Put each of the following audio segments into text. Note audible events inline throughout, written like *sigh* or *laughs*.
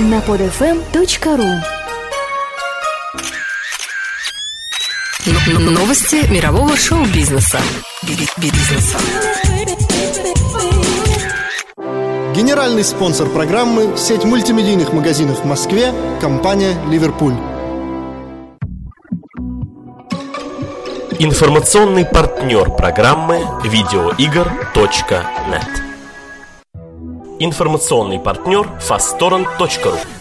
на podfm.ru Новости мирового шоу-бизнеса. Бизнеса. Генеральный спонсор программы – сеть мультимедийных магазинов в Москве, компания «Ливерпуль». Информационный партнер программы видеоигр.нет Информационный партнер fasttorrent.ru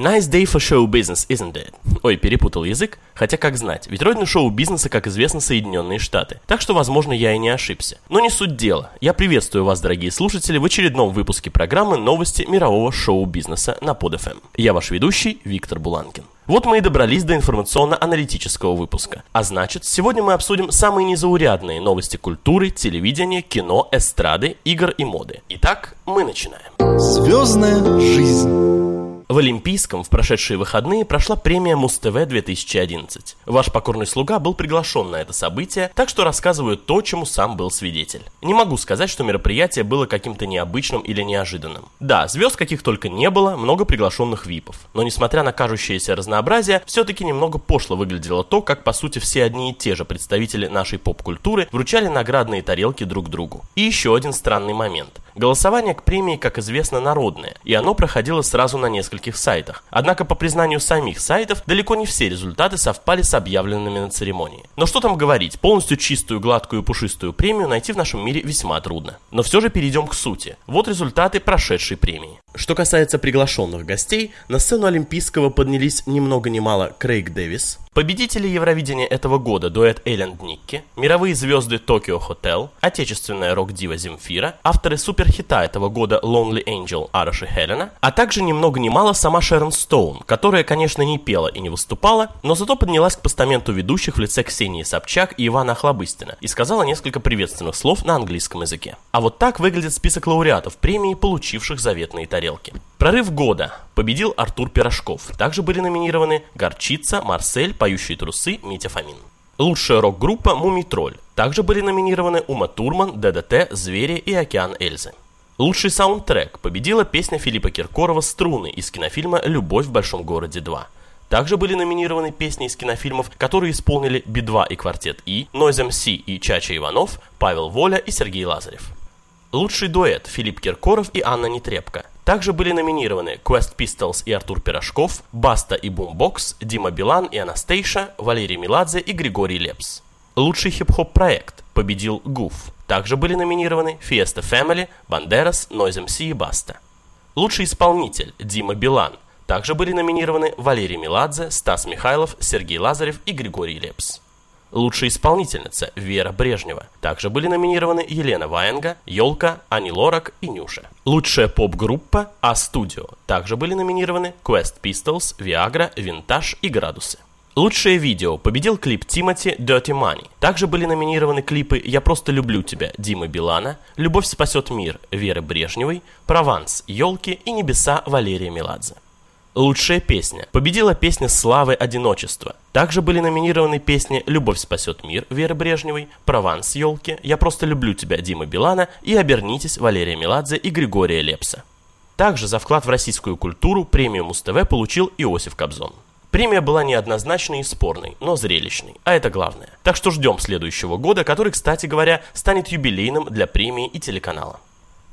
Nice day for show business, isn't it? Ой, перепутал язык, хотя как знать, ведь родина шоу-бизнеса, как известно, Соединенные Штаты. Так что, возможно, я и не ошибся. Но не суть дела. Я приветствую вас, дорогие слушатели, в очередном выпуске программы «Новости мирового шоу-бизнеса» на PodFM. Я ваш ведущий Виктор Буланкин. Вот мы и добрались до информационно-аналитического выпуска. А значит, сегодня мы обсудим самые незаурядные новости культуры, телевидения, кино, эстрады, игр и моды. Итак, мы начинаем. Звездная жизнь. В Олимпийском в прошедшие выходные прошла премия Муз-ТВ 2011. Ваш покорный слуга был приглашен на это событие, так что рассказываю то, чему сам был свидетель. Не могу сказать, что мероприятие было каким-то необычным или неожиданным. Да, звезд каких только не было, много приглашенных випов. Но несмотря на кажущееся разнообразие, все-таки немного пошло выглядело то, как по сути все одни и те же представители нашей поп-культуры вручали наградные тарелки друг другу. И еще один странный момент. Голосование к премии, как известно, народное, и оно проходило сразу на нескольких сайтах. Однако, по признанию самих сайтов, далеко не все результаты совпали с объявленными на церемонии. Но что там говорить, полностью чистую, гладкую, пушистую премию найти в нашем мире весьма трудно. Но все же перейдем к сути. Вот результаты прошедшей премии. Что касается приглашенных гостей, на сцену Олимпийского поднялись ни много ни мало Крейг Дэвис, победители Евровидения этого года дуэт Элленд Никки, мировые звезды Токио Хотел, отечественная рок-дива Земфира, авторы суперхита этого года Lonely Angel Араши Хелена, а также ни много ни мало сама Шерон Стоун, которая, конечно, не пела и не выступала, но зато поднялась к постаменту ведущих в лице Ксении Собчак и Ивана Охлобыстина и сказала несколько приветственных слов на английском языке. А вот так выглядит список лауреатов премии, получивших заветные тарелки тарелки. Прорыв года победил Артур Пирожков. Также были номинированы Горчица, Марсель, Поющие трусы, Митя Фомин. Лучшая рок-группа Мумий Тролль. Также были номинированы Ума Турман, ДДТ, Звери и Океан Эльзы. Лучший саундтрек победила песня Филиппа Киркорова «Струны» из кинофильма «Любовь в большом городе 2». Также были номинированы песни из кинофильмов, которые исполнили Би-2 и Квартет И, Нойз МС и Чача Иванов, Павел Воля и Сергей Лазарев. Лучший дуэт Филипп Киркоров и Анна Нетребко. Также были номинированы Quest Pistols и Артур Пирожков, Баста и Бумбокс, Дима Билан и Анастейша, Валерий Меладзе и Григорий Лепс. Лучший хип-хоп проект победил Гуф. Также были номинированы Fiesta Family, Банд'Эрос, Noize MC и Баста. Лучший исполнитель Дима Билан. Также были номинированы Валерий Меладзе, Стас Михайлов, Сергей Лазарев и Григорий Лепс. Лучшая исполнительница Вера Брежнева. Также были номинированы Елена Ваенга, Ёлка, Ани Лорак и Нюша. Лучшая поп-группа А-студио. Также были номинированы Quest Pistols, Viagra, Винтаж и Градусы. Лучшее видео победил клип Тимати Dirty Money. Также были номинированы клипы «Я просто люблю тебя» Димы Билана, «Любовь спасет мир» Веры Брежневой, «Прованс» Ёлки и «Небеса» Валерия Меладзе. Лучшая песня. Победила песня «Славы одиночества». Также были номинированы песни «Любовь спасет мир» Веры Брежневой, «Прованс» Ёлки, «Я просто люблю тебя» Димы Билана и «Обернитесь» Валерия Меладзе и Григория Лепса. Также за вклад в российскую культуру премию Муз-ТВ получил Иосиф Кобзон. Премия была неоднозначной и спорной, но зрелищной, а это главное. Так что ждем следующего года, который, кстати говоря, станет юбилейным для премии и телеканала.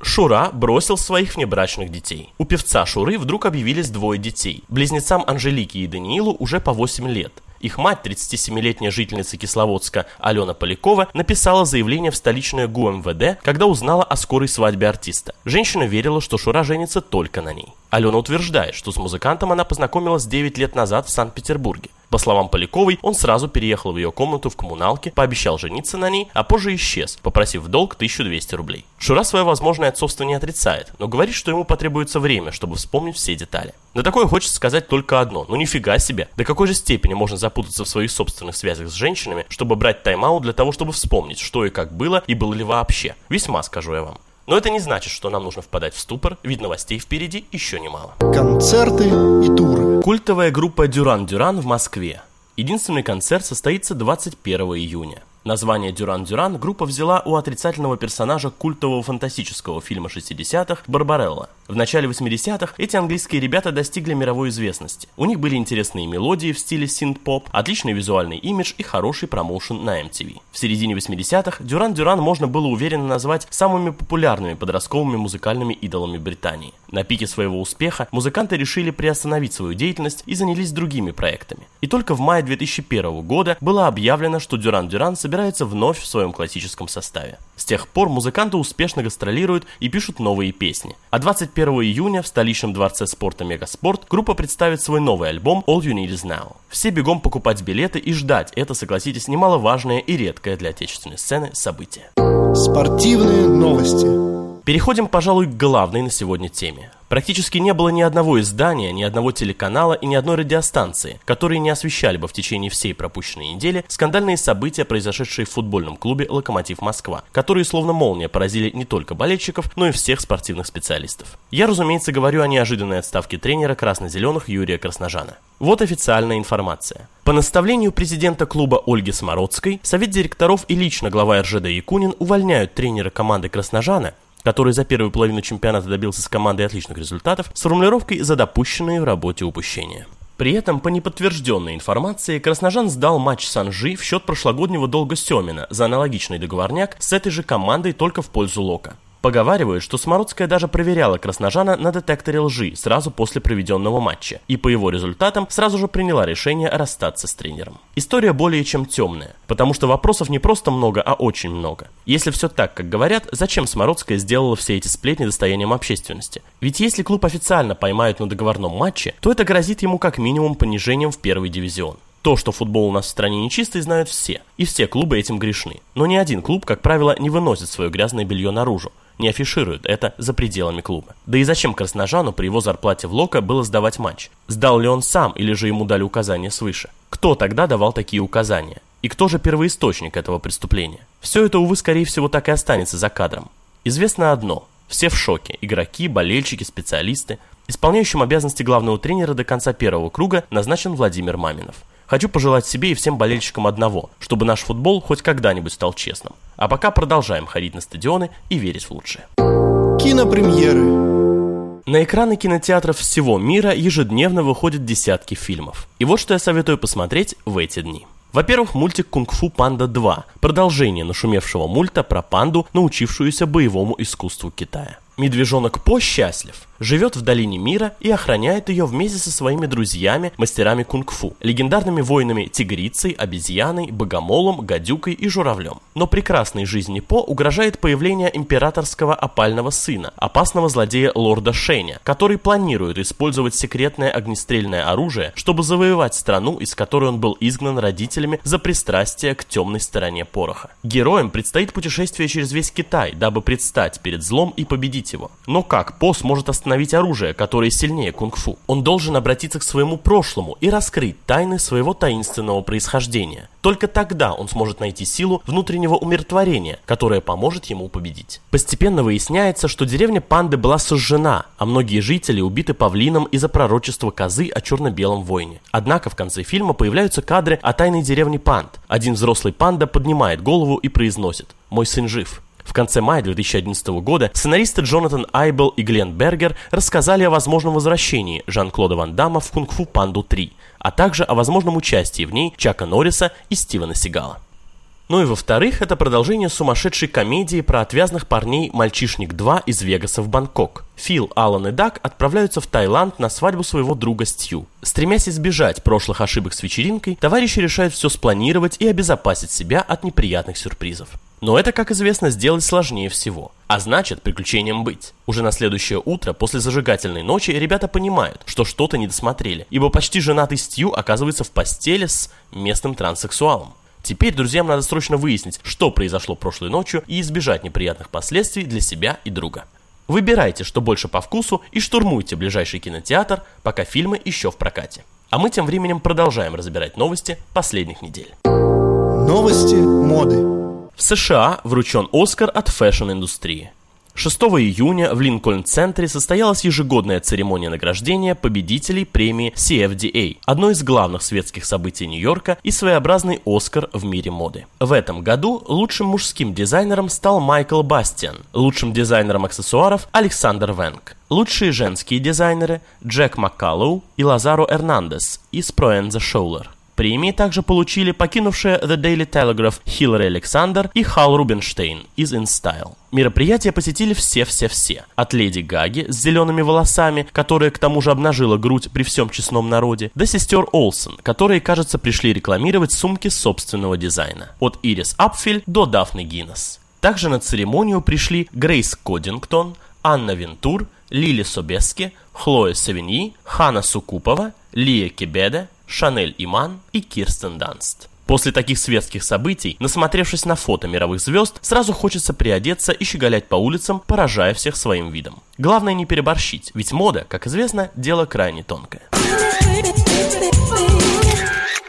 Шура бросил своих внебрачных детей. У певца Шуры вдруг объявились двое детей. Близнецам Анжелике и Даниилу уже по 8 лет. Их мать, 37-летняя жительница Кисловодска Алена Полякова, написала заявление в столичное ГУМВД, когда узнала о скорой свадьбе артиста. Женщина верила, что Шура женится только на ней. Алена утверждает, что с музыкантом она познакомилась 9 лет назад в Санкт-Петербурге. По словам Поляковой, он сразу переехал в ее комнату в коммуналке, пообещал жениться на ней, а позже исчез, попросив в долг 1200 рублей. Шура свое возможное отцовство не отрицает, но говорит, что ему потребуется время, чтобы вспомнить все детали. На такое хочется сказать только одно, ну нифига себе, до какой же степени можно запутаться в своих собственных связях с женщинами, чтобы брать тайм-аут для того, чтобы вспомнить, что и как было и было ли вообще. Весьма, скажу я вам. Но это не значит, что нам нужно впадать в ступор, ведь новостей впереди еще немало. Концерты и туры. Культовая группа Дюран Дюран в Москве. Единственный концерт состоится 21 июня. Название «Дюран Дюран» группа взяла у отрицательного персонажа культового фантастического фильма 60-х «Барбарелла». В начале 80-х эти английские ребята достигли мировой известности. У них были интересные мелодии в стиле синт-поп, отличный визуальный имидж и хороший промоушен на MTV. В середине 80-х Дюран Дюран можно было уверенно назвать самыми популярными подростковыми музыкальными идолами Британии. На пике своего успеха музыканты решили приостановить свою деятельность и занялись другими проектами. И только в мае 2001 года было объявлено, что Дюран Дюран собирается вновь в своем классическом составе. С тех пор музыканты успешно гастролируют и пишут новые песни. А 21 июня в столичном дворце спорта Мегаспорт группа представит свой новый альбом All You Need Is Now. Все бегом покупать билеты и ждать это, согласитесь, немаловажное и редкое для отечественной сцены событие. Спортивные новости. Переходим, пожалуй, к главной на сегодня теме. Практически не было ни одного издания, ни одного телеканала и ни одной радиостанции, которые не освещали бы в течение всей пропущенной недели скандальные события, произошедшие в футбольном клубе «Локомотив Москва», которые словно молния поразили не только болельщиков, но и всех спортивных специалистов. Я, разумеется, говорю о неожиданной отставке тренера красно-зеленых Юрия Красножана. Вот официальная информация. По наставлению президента клуба Ольги Смородской, совет директоров и лично глава РЖД Якунин увольняют тренера команды Красножана который за первую половину чемпионата добился с командой отличных результатов, с формулировкой «за допущенные в работе упущения». При этом, по неподтвержденной информации, Красножан сдал матч Санжи в счет прошлогоднего долга Семина за аналогичный договорняк с этой же командой только в пользу Лока. Поговаривают, что Смородская даже проверяла Красножана на детекторе лжи сразу после проведенного матча, и по его результатам сразу же приняла решение расстаться с тренером. История более чем темная, потому что вопросов не просто много, а очень много. Если все так, как говорят, зачем Смородская сделала все эти сплетни достоянием общественности? Ведь если клуб официально поймают на договорном матче, то это грозит ему как минимум понижением в первый дивизион. То, что футбол у нас в стране нечистый, знают все, и все клубы этим грешны. Но ни один клуб, как правило, не выносит свое грязное белье наружу не афишируют это за пределами клуба. Да и зачем Красножану при его зарплате в Лока было сдавать матч? Сдал ли он сам или же ему дали указания свыше? Кто тогда давал такие указания? И кто же первоисточник этого преступления? Все это, увы, скорее всего, так и останется за кадром. Известно одно. Все в шоке. Игроки, болельщики, специалисты. Исполняющим обязанности главного тренера до конца первого круга назначен Владимир Маминов. Хочу пожелать себе и всем болельщикам одного, чтобы наш футбол хоть когда-нибудь стал честным. А пока продолжаем ходить на стадионы и верить в лучшее. Кинопремьеры. На экраны кинотеатров всего мира ежедневно выходят десятки фильмов. И вот что я советую посмотреть в эти дни. Во-первых, мультик «Кунг-фу Панда 2» – продолжение нашумевшего мульта про панду, научившуюся боевому искусству Китая. Медвежонок По счастлив живет в долине мира и охраняет ее вместе со своими друзьями, мастерами кунг-фу, легендарными воинами тигрицей, обезьяной, богомолом, гадюкой и журавлем. Но прекрасной жизни По угрожает появление императорского опального сына, опасного злодея лорда Шеня, который планирует использовать секретное огнестрельное оружие, чтобы завоевать страну, из которой он был изгнан родителями за пристрастие к темной стороне пороха. Героям предстоит путешествие через весь Китай, дабы предстать перед злом и победить его. Но как По сможет остановить остановить оружие, которое сильнее кунг-фу. Он должен обратиться к своему прошлому и раскрыть тайны своего таинственного происхождения. Только тогда он сможет найти силу внутреннего умиротворения, которая поможет ему победить. Постепенно выясняется, что деревня Панды была сожжена, а многие жители убиты павлином из-за пророчества козы о черно-белом войне. Однако в конце фильма появляются кадры о тайной деревне Панд. Один взрослый панда поднимает голову и произносит «Мой сын жив». В конце мая 2011 года сценаристы Джонатан Айбел и Глен Бергер рассказали о возможном возвращении Жан-Клода Ван Дамма в «Кунг-фу Панду 3», а также о возможном участии в ней Чака Норриса и Стивена Сигала. Ну и во-вторых, это продолжение сумасшедшей комедии про отвязных парней «Мальчишник 2» из Вегаса в Бангкок. Фил, Алан и Дак отправляются в Таиланд на свадьбу своего друга Стью. Стремясь избежать прошлых ошибок с вечеринкой, товарищи решают все спланировать и обезопасить себя от неприятных сюрпризов. Но это, как известно, сделать сложнее всего. А значит, приключением быть. Уже на следующее утро, после зажигательной ночи, ребята понимают, что что-то не досмотрели, ибо почти женатый Стью оказывается в постели с местным транссексуалом. Теперь друзьям надо срочно выяснить, что произошло прошлой ночью и избежать неприятных последствий для себя и друга. Выбирайте, что больше по вкусу, и штурмуйте ближайший кинотеатр, пока фильмы еще в прокате. А мы тем временем продолжаем разбирать новости последних недель. Новости моды. В США вручен Оскар от fashion-индустрии. 6 июня в Линкольн-центре состоялась ежегодная церемония награждения победителей премии CFDA, одно из главных светских событий Нью-Йорка и своеобразный Оскар в мире моды. В этом году лучшим мужским дизайнером стал Майкл Бастиан, лучшим дизайнером аксессуаров Александр Вэнг. Лучшие женские дизайнеры Джек Маккаллоу и Лазаро Эрнандес из Proenza Schouler. Премии также получили покинувшие The Daily Telegraph Хиллари Александр и Хал Рубинштейн из InStyle. Мероприятие посетили все-все-все. От леди Гаги с зелеными волосами, которая к тому же обнажила грудь при всем честном народе, до сестер Олсен, которые, кажется, пришли рекламировать сумки собственного дизайна. От Ирис Апфель до Дафны Гиннес. Также на церемонию пришли Грейс Кодингтон, Анна Винтур, Лили Собески, Хлоя Савиньи, Хана Соукупова, Лия Кебеде, Шанель Иман и Кирстен Данст. После таких светских событий, насмотревшись на фото мировых звезд, сразу хочется приодеться и щеголять по улицам, поражая всех своим видом. Главное не переборщить, ведь мода, как известно, дело крайне тонкое.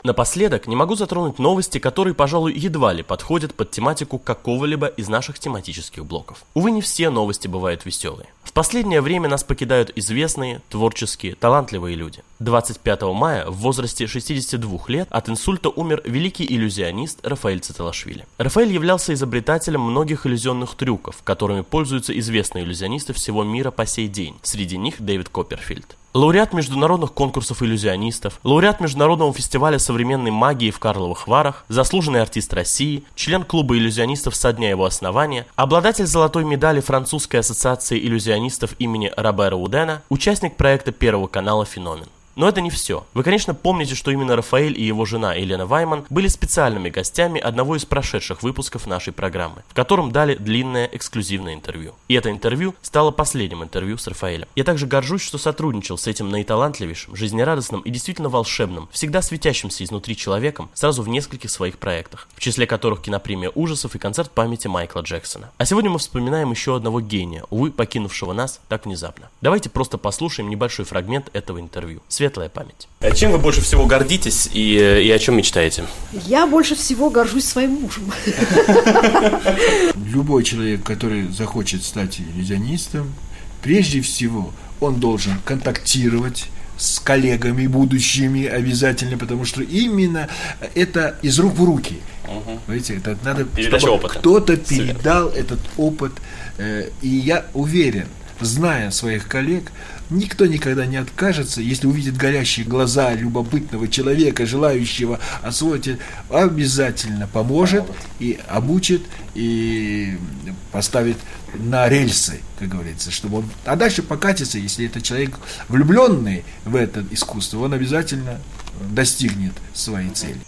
Напоследок не могу затронуть новости, которые, пожалуй, едва ли подходят под тематику какого-либо из наших тематических блоков. Увы, не все новости бывают веселые. В последнее время нас покидают известные, творческие, талантливые люди. 25 мая в возрасте 62 лет от инсульта умер великий иллюзионист Рафаэль Циталашвили. Рафаэль являлся изобретателем многих иллюзионных трюков, которыми пользуются известные иллюзионисты всего мира по сей день. Среди них Дэвид Копперфильд. Лауреат международных конкурсов иллюзионистов, лауреат Международного фестиваля современной магии в Карловых Варах, заслуженный артист России, член клуба иллюзионистов со дня его основания, обладатель золотой медали Французской ассоциации иллюзионистов имени Робера Удена, участник проекта Первого канала «Феномен». Но это не все. Вы, конечно, помните, что именно Рафаэль и его жена Елена Вайман были специальными гостями одного из прошедших выпусков нашей программы, в котором дали длинное эксклюзивное интервью. И это интервью стало последним интервью с Рафаэлем. Я также горжусь, что сотрудничал с этим наиталантливейшим, жизнерадостным и действительно волшебным, всегда светящимся изнутри человеком сразу в нескольких своих проектах, в числе которых кинопремия ужасов и концерт памяти Майкла Джексона. А сегодня мы вспоминаем еще одного гения, увы, покинувшего нас так внезапно. Давайте просто послушаем небольшой фрагмент этого интервью. Свет светлая память. А чем вы больше всего гордитесь и, э, и о чем мечтаете? Я больше всего горжусь своим мужем. *laughs* Любой человек, который захочет стать иллюзионистом, прежде всего он должен контактировать с коллегами будущими обязательно, потому что именно это из рук в руки. Угу. Видите, это надо, Передача чтобы кто-то передал этот опыт. Э, и я уверен, зная своих коллег, Никто никогда не откажется, если увидит горящие глаза любопытного человека, желающего освоить, обязательно поможет и обучит, и поставит на рельсы, как говорится, чтобы он... А дальше покатится, если это человек влюбленный в это искусство, он обязательно достигнет своей цели.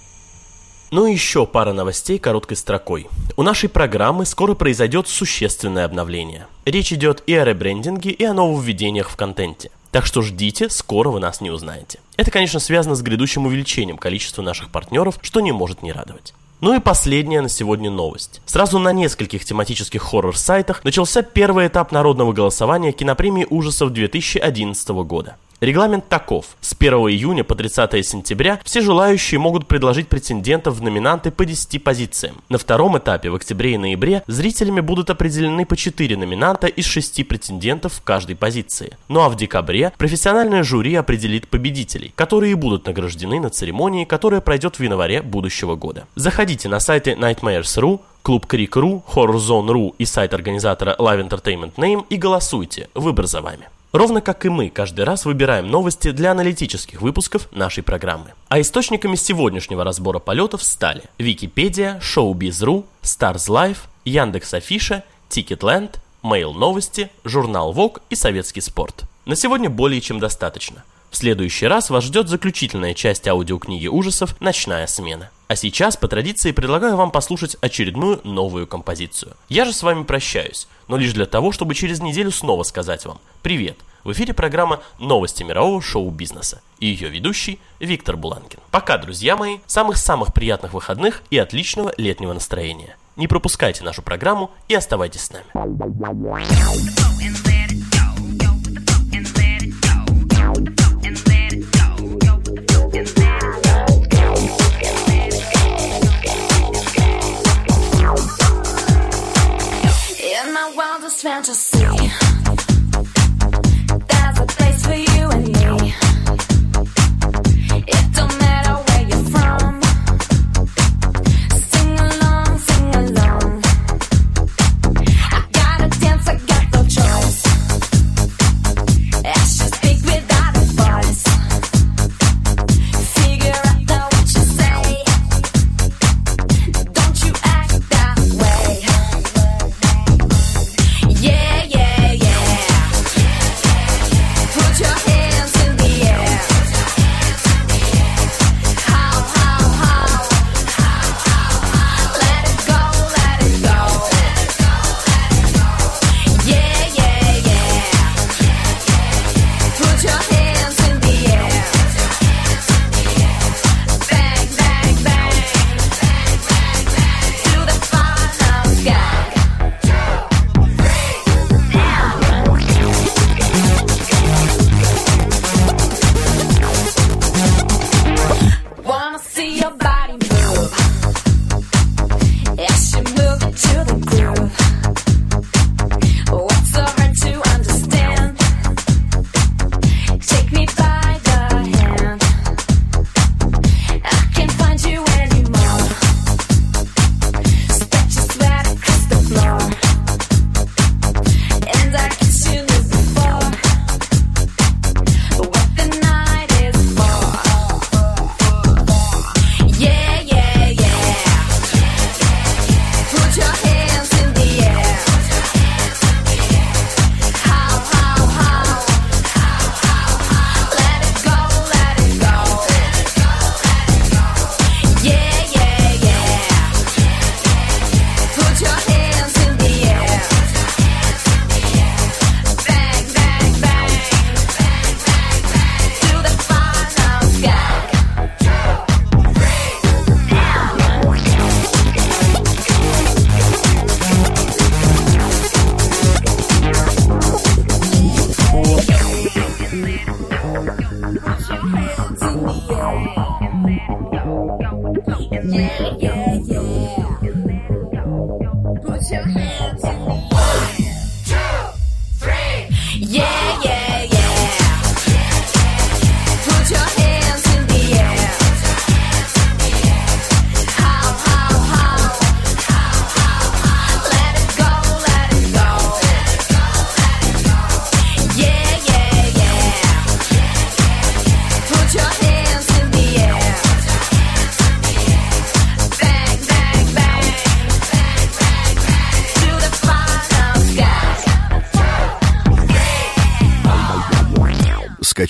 Ну и еще пара новостей короткой строкой. У нашей программы скоро произойдет существенное обновление. Речь идет и о ребрендинге, и о нововведениях в контенте. Так что ждите, скоро вы нас не узнаете. Это, конечно, связано с грядущим увеличением количества наших партнеров, что не может не радовать. Ну и последняя на сегодня новость. Сразу на нескольких тематических хоррор-сайтах начался первый этап народного голосования кинопремии ужасов 2011 года. Регламент таков. С 1 июня по 30 сентября все желающие могут предложить претендентов в номинанты по 10 позициям. На втором этапе в октябре и ноябре зрителями будут определены по 4 номинанта из 6 претендентов в каждой позиции. Ну а в декабре профессиональное жюри определит победителей, которые будут награждены на церемонии, которая пройдет в январе будущего года. Заходите на сайты Nightmares.ru, клуб Крик.ру, Horror Zone.ru и сайт организатора Live Entertainment Name и голосуйте. Выбор за вами. Ровно как и мы каждый раз выбираем новости для аналитических выпусков нашей программы. А источниками сегодняшнего разбора полетов стали Википедия, Showbiz.ru, Stars Life, Яндекс Афиша, Ticketland, Mail Новости, журнал Vogue и Советский спорт. На сегодня более чем достаточно. В следующий раз вас ждет заключительная часть аудиокниги ужасов «Ночная смена». А сейчас, по традиции, предлагаю вам послушать очередную новую композицию. Я же с вами прощаюсь, но лишь для того, чтобы через неделю снова сказать вам «Привет!» В эфире программа «Новости мирового шоу-бизнеса» и ее ведущий Виктор Буланкин. Пока, друзья мои, самых-самых приятных выходных и отличного летнего настроения. Не пропускайте нашу программу и оставайтесь с нами.